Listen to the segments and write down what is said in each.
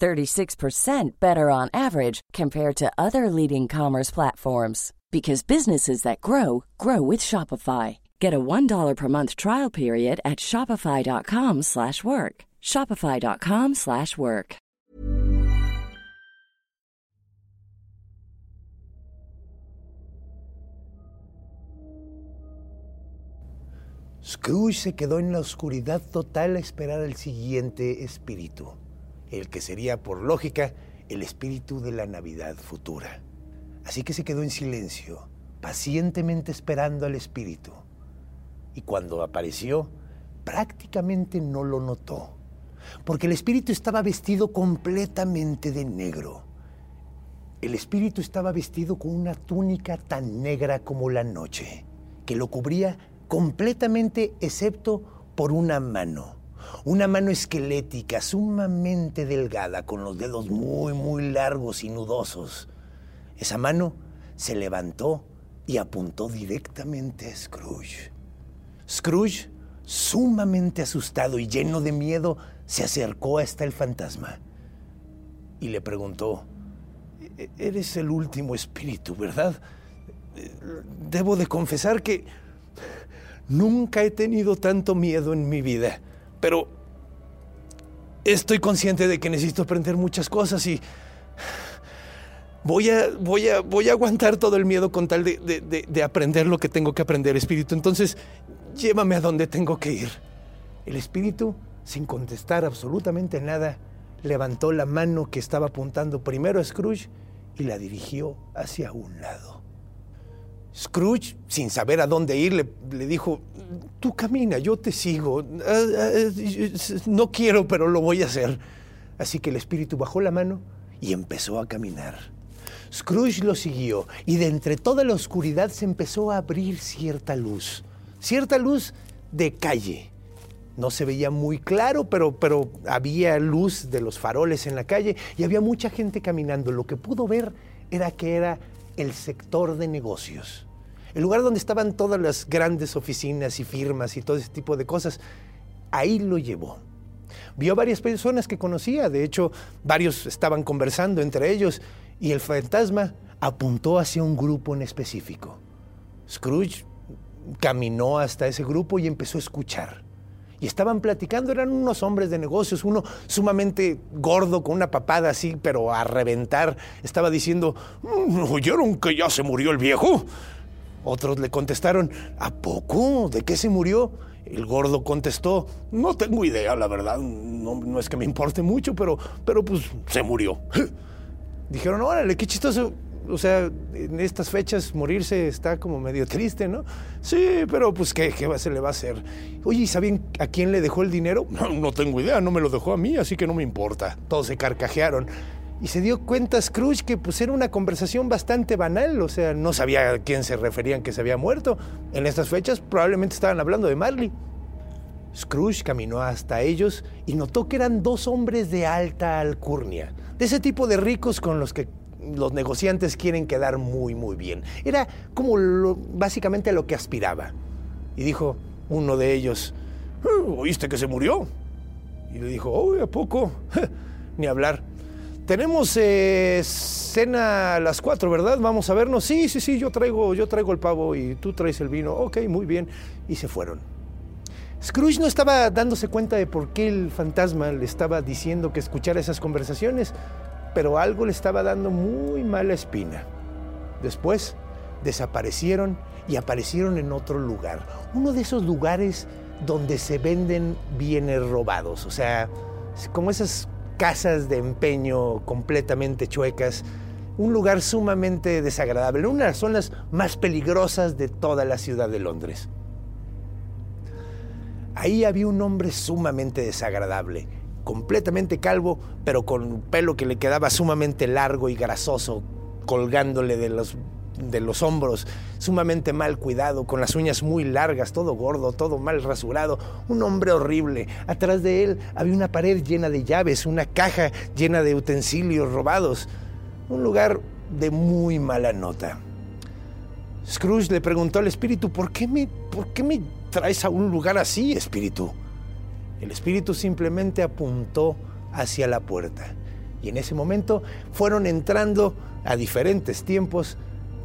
36% better on average compared to other leading commerce platforms because businesses that grow grow with Shopify. Get a $1 per month trial period at shopify.com/work. shopify.com/work. Scrooge se quedó en la oscuridad total a esperar al siguiente espíritu, el que sería por lógica el espíritu de la Navidad futura. Así que se quedó en silencio, pacientemente esperando al espíritu. Y cuando apareció, prácticamente no lo notó, porque el espíritu estaba vestido completamente de negro. El espíritu estaba vestido con una túnica tan negra como la noche, que lo cubría completamente excepto por una mano. Una mano esquelética, sumamente delgada, con los dedos muy, muy largos y nudosos. Esa mano se levantó y apuntó directamente a Scrooge. Scrooge, sumamente asustado y lleno de miedo, se acercó hasta el fantasma y le preguntó, "E-, Eres el último espíritu, ¿verdad? Debo de confesar que nunca he tenido tanto miedo en mi vida, pero estoy consciente de que necesito aprender muchas cosas y voy a, voy a, voy a aguantar todo el miedo con tal de, de- de- de aprender lo que tengo que aprender, espíritu. Entonces, llévame a donde tengo que ir. El espíritu, sin contestar absolutamente nada, levantó la mano que estaba apuntando primero a Scrooge y la dirigió hacia un lado. Scrooge, sin saber a dónde ir, le, dijo, tú camina, yo te sigo. Ah, ah, no quiero, pero lo voy a hacer. Así que el espíritu bajó la mano y empezó a caminar. Scrooge lo siguió y de entre toda la oscuridad se empezó a abrir cierta luz, cierta luz de calle. No se veía muy claro, pero, pero había luz de los faroles en la calle y había mucha gente caminando. Lo que pudo ver era que era el sector de negocios, el lugar donde estaban todas las grandes oficinas y firmas y todo ese tipo de cosas. Ahí lo llevó. Vio varias personas que conocía, de hecho, varios estaban conversando entre ellos y el fantasma apuntó hacia un grupo en específico. Scrooge caminó hasta ese grupo y empezó a escuchar. Y estaban platicando, eran unos hombres de negocios, uno sumamente gordo, con una papada así, pero a reventar. Estaba diciendo, "Mm, ¿oyeron que ya se murió el viejo? Otros le contestaron, ¿a poco? ¿De qué se murió? El gordo contestó, no tengo idea, la verdad, no, no es que me importe mucho, pero, pero pues se murió. Dijeron, órale, qué chistoso. O sea, en estas fechas morirse está como medio triste, ¿no? Sí, pero pues ¿qué, qué se le va a hacer? Oye, ¿y saben a quién le dejó el dinero? No, no tengo idea, no me lo dejó a mí, así que no me importa. Todos se carcajearon. Y se dio cuenta Scrooge que pues era una conversación bastante banal, o sea, no sabía a quién se referían que se había muerto. En estas fechas probablemente estaban hablando de Marley. Scrooge caminó hasta ellos y notó que eran dos hombres de alta alcurnia, de ese tipo de ricos con los que los negociantes quieren quedar muy, muy bien. Era como lo- básicamente lo que aspiraba. Y dijo uno de ellos, "Eh, ¿oíste que se murió? Y le dijo, oh, ¿a poco? Ni hablar. Tenemos eh, cena a las cuatro, ¿verdad? Vamos a vernos. Sí, sí, sí, yo traigo, yo traigo el pavo y tú traes el vino. Ok, muy bien. Y se fueron. Scrooge no estaba dándose cuenta de por qué el fantasma le estaba diciendo que escuchara esas conversaciones, pero algo le estaba dando muy mala espina. Después desaparecieron y aparecieron en otro lugar, uno de esos lugares donde se venden bienes robados, o sea, como esas casas de empeño completamente chuecas, un lugar sumamente desagradable, una de las zonas más peligrosas de toda la ciudad de Londres. Ahí había un hombre sumamente desagradable, completamente calvo, pero con pelo que le quedaba sumamente largo y grasoso, colgándole de los, de los hombros, sumamente mal cuidado, con las uñas muy largas, todo gordo, todo mal rasurado, un hombre horrible. Atrás de él había una pared llena de llaves, una caja llena de utensilios robados, un lugar de muy mala nota. Scrooge le preguntó al espíritu, ¿por qué me, por qué me traes a un lugar así, espíritu? El espíritu simplemente apuntó hacia la puerta. Y en ese momento fueron entrando a diferentes tiempos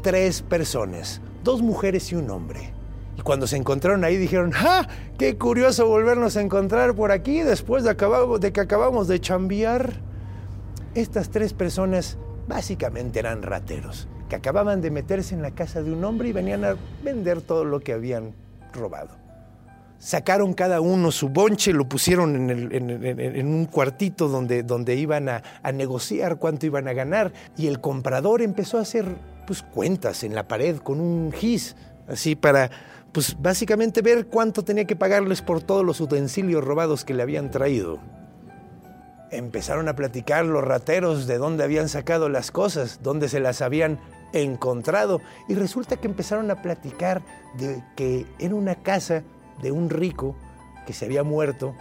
tres personas, dos mujeres y un hombre. Y cuando se encontraron ahí dijeron, ¡ah! ¡Qué curioso volvernos a encontrar por aquí después de, de que acabamos de chambear! Estas tres personas básicamente eran rateros, que acababan de meterse en la casa de un hombre y venían a vender todo lo que habían robado. Sacaron cada uno su bonche, lo pusieron en, un cuartito donde, donde iban a, negociar cuánto iban a ganar y el comprador empezó a hacer pues, cuentas en la pared con un gis, así para pues básicamente ver cuánto tenía que pagarles por todos los utensilios robados que le habían traído. Empezaron a platicar los rateros de dónde habían sacado las cosas, dónde se las habían encontrado y resulta que empezaron a platicar de que era una casa de un rico que se había muerto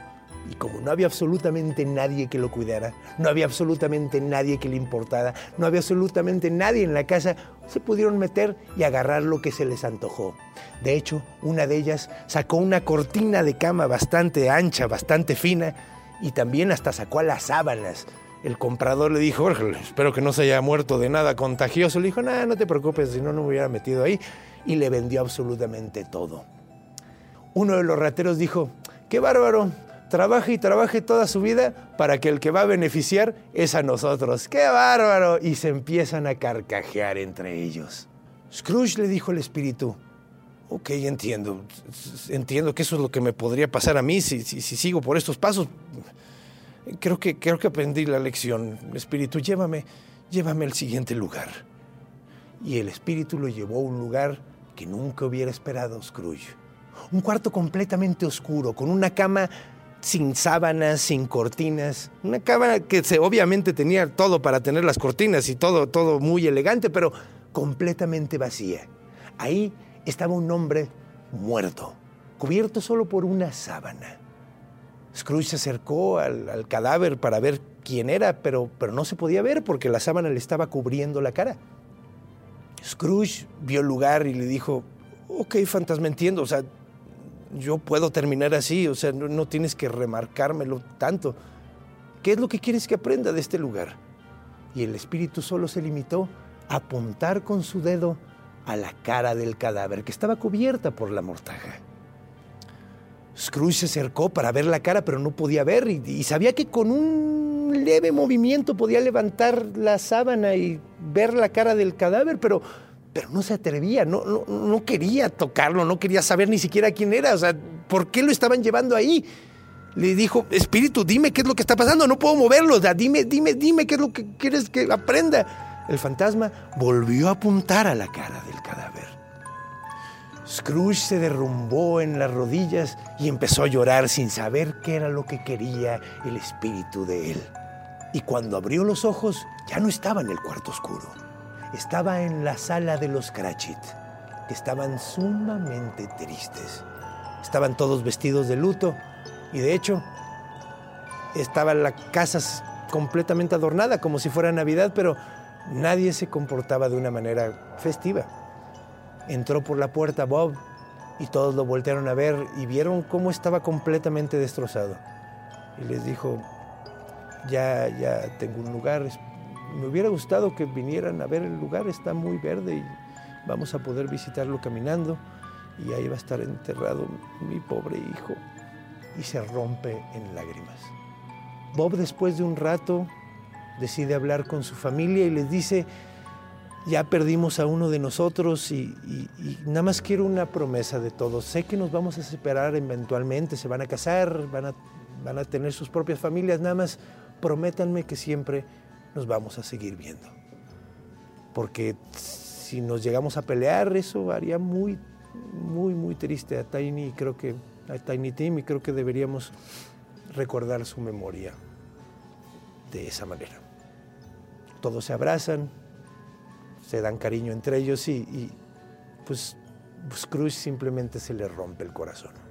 y como no había absolutamente nadie que lo cuidara, no había absolutamente nadie que le importara, no había absolutamente nadie en la casa, se pudieron meter y agarrar lo que se les antojó. De hecho, una de ellas sacó una cortina de cama bastante ancha, bastante fina, y también hasta sacó a las sábanas el comprador le dijo, espero que no se haya muerto de nada contagioso. Le dijo, nada, no te preocupes, si no, no me hubiera metido ahí. Y le vendió absolutamente todo. Uno de los rateros dijo, qué bárbaro, trabaje y trabaje toda su vida para que el que va a beneficiar es a nosotros. ¡Qué bárbaro! Y se empiezan a carcajear entre ellos. Scrooge le dijo al espíritu, ok, entiendo, entiendo que eso es lo que me podría pasar a mí si, si sigo por estos pasos creo que, creo que aprendí la lección. Espíritu, llévame, llévame al siguiente lugar. Y el espíritu lo llevó a un lugar que nunca hubiera esperado Scrooge. Un cuarto completamente oscuro, con una cama sin sábanas, sin cortinas. Una cama que se, obviamente tenía todo para tener las cortinas y todo, todo muy elegante, pero completamente vacía. Ahí estaba un hombre muerto, cubierto solo por una sábana. Scrooge se acercó al, cadáver para ver quién era, pero, pero no se podía ver porque la sábana le estaba cubriendo la cara. Scrooge vio el lugar y le dijo, ok, fantasma, entiendo, o sea, yo puedo terminar así, o sea, no, tienes que remarcármelo tanto. ¿Qué es lo que quieres que aprenda de este lugar? Y el espíritu solo se limitó a apuntar con su dedo a la cara del cadáver que estaba cubierta por la mortaja. Scrooge se acercó para ver la cara, pero no podía ver y, sabía que con un leve movimiento podía levantar la sábana y ver la cara del cadáver, pero, pero no se atrevía, no, no, quería tocarlo, no quería saber ni siquiera quién era, o sea, ¿por qué lo estaban llevando ahí? Le dijo, espíritu, dime qué es lo que está pasando, no puedo moverlo, dime, dime, dime qué es lo que quieres que aprenda. El fantasma volvió a apuntar a la cara del cadáver. Scrooge se derrumbó en las rodillas y empezó a llorar sin saber qué era lo que quería el espíritu de él. Y cuando abrió los ojos, ya no estaba en el cuarto oscuro. Estaba en la sala de los Cratchit, que estaban sumamente tristes. Estaban todos vestidos de luto y de hecho estaba la casa completamente adornada como si fuera Navidad, pero nadie se comportaba de una manera festiva. Entró por la puerta Bob y todos lo voltearon a ver y vieron cómo estaba completamente destrozado. Y les dijo, ya, ya tengo un lugar, me hubiera gustado que vinieran a ver el lugar, está muy verde y vamos a poder visitarlo caminando y ahí va a estar enterrado mi pobre hijo. y se rompe en lágrimas. Bob después de un rato decide hablar con su familia y les dice, ya perdimos a uno de nosotros y, nada más quiero una promesa de todos. Sé que nos vamos a separar eventualmente, se van a casar, van a, van a tener sus propias familias, nada más prométanme que siempre nos vamos a seguir viendo. Porque si nos llegamos a pelear, eso haría muy, muy, muy triste a Tiny, creo que a Tiny Tim y creo que deberíamos recordar su memoria de esa manera. Todos se abrazan, se dan cariño entre ellos y, pues, pues Scrooge simplemente se le rompe el corazón.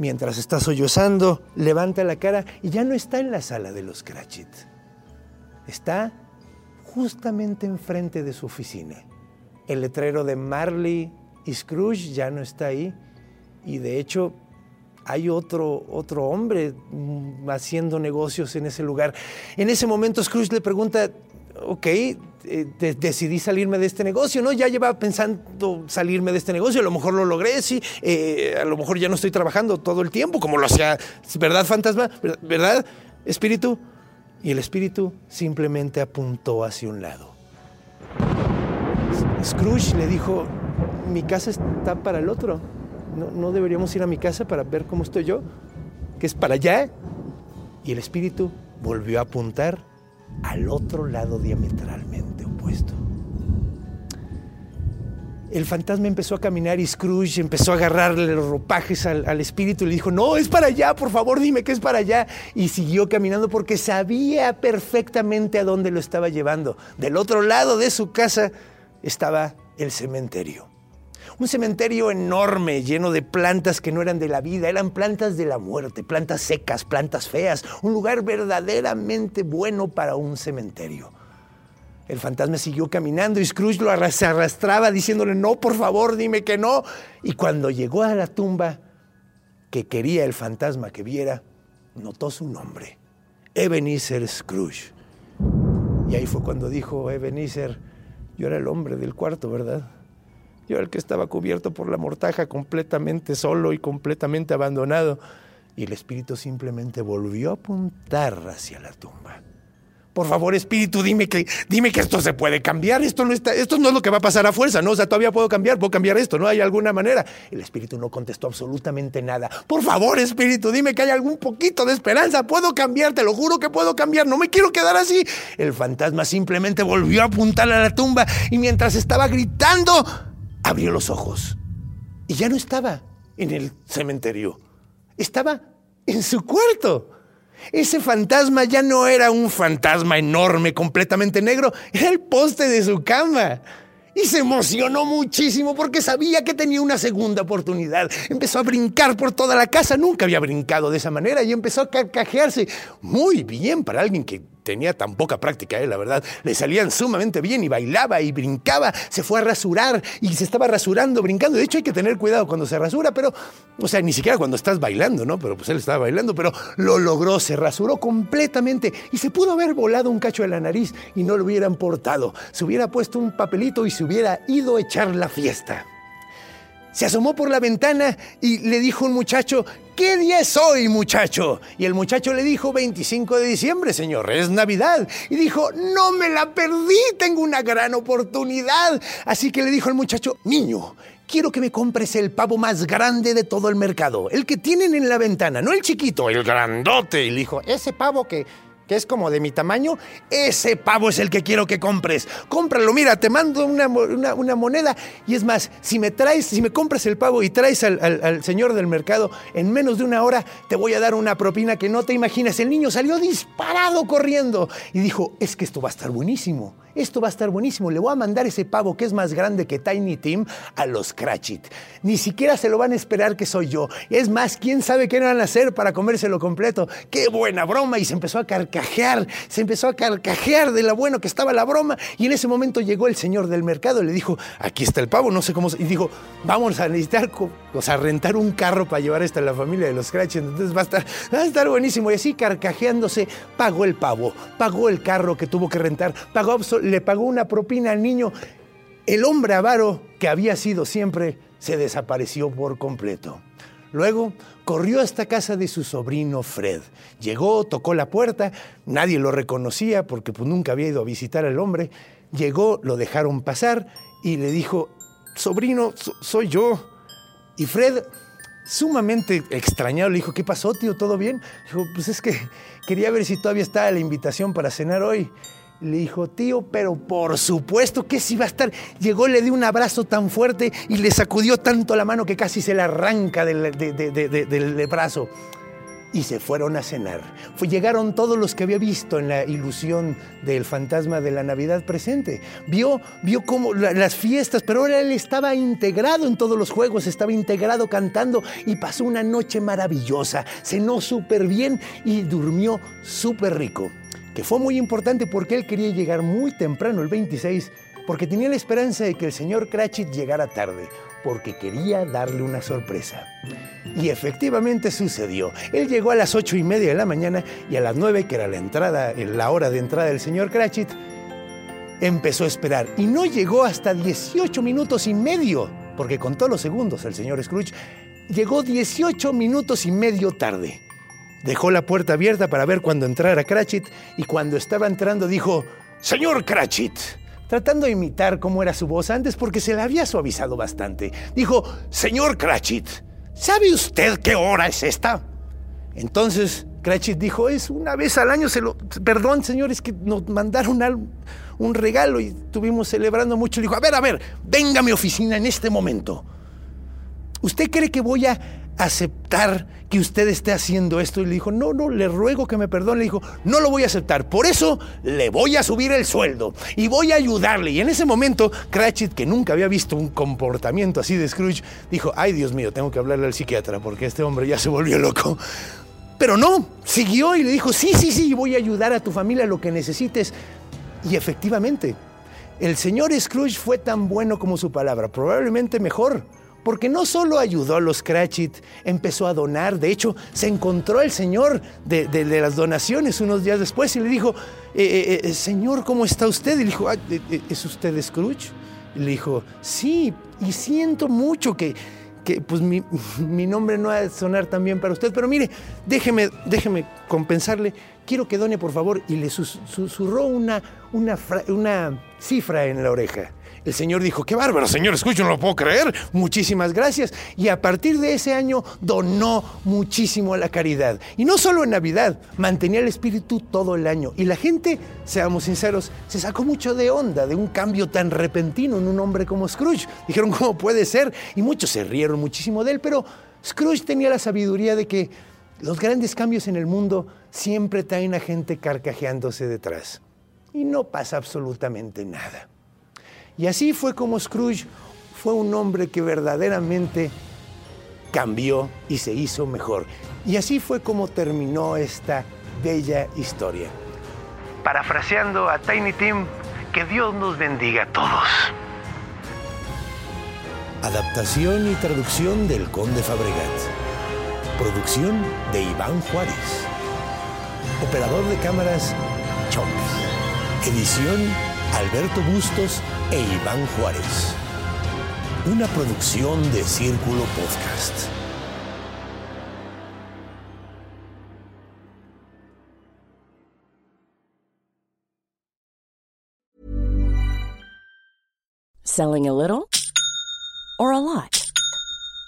Mientras está sollozando, levanta la cara y ya no está en la sala de los Cratchit. Está justamente enfrente de su oficina. El letrero de Marley y Scrooge ya no está ahí y de hecho hay otro, otro hombre mm, haciendo negocios en ese lugar. En ese momento Scrooge le pregunta, ok, eh, decidí salirme de este negocio, ¿no? Ya llevaba pensando salirme de este negocio, a lo mejor lo logré, sí, eh, a lo mejor ya no estoy trabajando todo el tiempo como lo hacía, ¿verdad, fantasma? ¿Verdad, espíritu? Y el espíritu simplemente apuntó hacia un lado. Scrooge le dijo, mi casa está para el otro. ¿No, deberíamos ir a mi casa para ver cómo estoy yo? Que es para allá. Y el espíritu volvió a apuntar al otro lado diametralmente opuesto. El fantasma empezó a caminar y Scrooge empezó a agarrarle los ropajes al, espíritu y le dijo, no, es para allá, por favor, dime que es para allá. Y siguió caminando porque sabía perfectamente a dónde lo estaba llevando. Del otro lado de su casa estaba el cementerio. Un cementerio enorme, lleno de plantas que no eran de la vida, eran plantas de la muerte, plantas secas, plantas feas, un lugar verdaderamente bueno para un cementerio. El fantasma siguió caminando y Scrooge lo arrastraba diciéndole, no, por favor, dime que no. Y cuando llegó a la tumba que quería el fantasma que viera, notó su nombre, Ebenezer Scrooge. Y ahí fue cuando dijo Ebenezer, yo era el hombre del cuarto, ¿verdad? Yo el que estaba cubierto por la mortaja, completamente solo y completamente abandonado. Y el espíritu simplemente volvió a apuntar hacia la tumba. Por favor, espíritu, dime que, dime que esto se puede cambiar. Esto no, está, esto no es lo que va a pasar a fuerza, ¿no? O sea, todavía puedo cambiar, puedo cambiar esto, ¿no? ¿Hay alguna manera? El espíritu no contestó absolutamente nada. Por favor, espíritu, dime que hay algún poquito de esperanza. Puedo cambiar, te lo juro que puedo cambiar. No me quiero quedar así. El fantasma simplemente volvió a apuntar a la tumba y mientras estaba gritando, abrió los ojos y ya no estaba en el cementerio, estaba en su cuarto. Ese fantasma ya no era un fantasma enorme, completamente negro, era el poste de su cama. Y se emocionó muchísimo porque sabía que tenía una segunda oportunidad. Empezó a brincar por toda la casa, nunca había brincado de esa manera y empezó a carcajearse. Muy bien para alguien que tenía tan poca práctica, eh, la verdad. Le salían sumamente bien y bailaba y brincaba. Se fue a rasurar y se estaba rasurando, brincando. De hecho, hay que tener cuidado cuando se rasura, pero, o sea, ni siquiera cuando estás bailando, ¿no? Pero pues él estaba bailando, pero lo logró, se rasuró completamente y se pudo haber volado un cacho de la nariz y no lo hubieran portado. Se hubiera puesto un papelito y se hubiera ido a echar la fiesta. Se asomó por la ventana y le dijo un muchacho, ¿qué día es hoy, muchacho? Y el muchacho le dijo, 25 de diciembre, señor, es Navidad. Y dijo, no me la perdí, tengo una gran oportunidad. Así que le dijo el muchacho, niño, quiero que me compres el pavo más grande de todo el mercado, el que tienen en la ventana, no el chiquito, el grandote. Y le dijo, ese pavo que que es como de mi tamaño, ese pavo es el que quiero que compres. Cómpralo, mira, te mando una, moneda. Y es más, si me traes, si me compras el pavo y traes al, señor del mercado en menos de una hora, te voy a dar una propina que no te imaginas. El niño salió disparado corriendo y dijo, es que esto va a estar buenísimo esto va a estar buenísimo, le voy a mandar ese pavo que es más grande que Tiny Tim a los Cratchit. Ni siquiera se lo van a esperar que soy yo. Es más, quién sabe qué van a hacer para comérselo completo. ¡Qué buena broma! Y se empezó a se empezó a carcajear de lo bueno que estaba la broma. Y en ese momento llegó el señor del mercado le dijo, aquí está el pavo, no sé cómo... Y dijo, vamos a necesitar, o sea, rentar un carro para llevar esto a la familia de los Cratchit. Entonces va a estar, va a estar buenísimo. Y así carcajeándose, pagó el pavo, pagó el carro que tuvo que rentar, pagó le pagó una propina al niño. El hombre avaro que había sido siempre se desapareció por completo. Luego corrió hasta casa de su sobrino Fred. Llegó, tocó la puerta, nadie lo reconocía porque pues, nunca había ido a visitar al hombre. Llegó, lo dejaron pasar y le dijo, sobrino, soy yo. Y Fred, sumamente extrañado, le dijo, ¿qué pasó, tío? ¿Todo bien? Dijo, pues es que quería ver si todavía estaba la invitación para cenar hoy. Le dijo, tío, pero por supuesto que sí va a estar. Llegó, le dio un abrazo tan fuerte y le sacudió tanto la mano que casi se le arranca del, del brazo. Y se fueron a cenar. Fue, llegaron todos los que había visto en la ilusión del fantasma de la Navidad presente. Vio, vio cómo las fiestas, pero ahora él estaba integrado en todos los juegos, estaba integrado cantando y pasó una noche maravillosa. Cenó súper bien y durmió súper rico fue muy importante porque él quería llegar muy temprano, el 26, porque tenía la esperanza de que el señor Cratchit llegara tarde, porque quería darle una sorpresa. Y efectivamente sucedió. Él llegó a las ocho y media de la mañana y a las nueve, que era la entrada, la hora de entrada del señor Cratchit, empezó a esperar. Y no llegó hasta 18 minutos y medio, porque contó los segundos el señor Scrooge, llegó 18 minutos y medio tarde. Dejó la puerta abierta para ver cuando entrara Cratchit y cuando estaba entrando dijo, Señor Cratchit, tratando de imitar cómo era su voz antes porque se la había suavizado bastante. Dijo, Señor Cratchit, ¿sabe usted qué hora es esta? Entonces Cratchit dijo, es una vez al año, se lo... Perdón, señor, es que nos mandaron un regalo y estuvimos celebrando mucho. Dijo, a ver, a ver, venga a mi oficina en este momento. ¿Usted cree que voy a aceptar que usted esté haciendo esto? Y le dijo, no, no, le ruego que me perdone. Le dijo, no lo voy a aceptar. Por eso le voy a subir el sueldo y voy a ayudarle. Y en ese momento, Cratchit, que nunca había visto un comportamiento así de Scrooge, dijo, ay Dios mío, tengo que hablarle al psiquiatra porque este hombre ya se volvió loco. Pero no, siguió y le dijo, sí, sí, sí, voy a ayudar a tu familia lo que necesites. Y efectivamente, el señor Scrooge fue tan bueno como su palabra, probablemente mejor porque no solo ayudó a los Cratchit, empezó a donar. De hecho, se encontró el señor de, las donaciones unos días después y le dijo, eh, eh, eh, Señor, ¿cómo está usted? Y le dijo, ¿es usted Scrooge? Le dijo, sí, y siento mucho que, que pues mi, nombre no ha de sonar tan bien para usted, pero mire, déjeme, déjeme compensarle, quiero que done por favor, y le susurró una cifra en la oreja. El Señor dijo, qué bárbaro, Señor, escucho, no lo puedo creer. Muchísimas gracias. Y a partir de ese año donó muchísimo a la caridad. Y no solo en Navidad, mantenía el espíritu todo el año. Y la gente, seamos sinceros, se sacó mucho de onda de un cambio tan repentino en un hombre como Scrooge. Dijeron, ¿cómo puede ser? Y muchos se rieron muchísimo de él, pero Scrooge tenía la sabiduría de que los grandes cambios en el mundo siempre traen a gente carcajeándose detrás. Y no pasa absolutamente nada. Y así fue como Scrooge fue un hombre que verdaderamente cambió y se hizo mejor. Y así fue como terminó esta bella historia. Parafraseando a Tiny Tim, que Dios nos bendiga a todos. Adaptación y traducción del Conde Fabregat. Producción de Iván Juárez. Operador de cámaras, Chomps. Edición Alberto Bustos e Iván Juárez. Una producción de Círculo Podcast. Selling a little or a lot?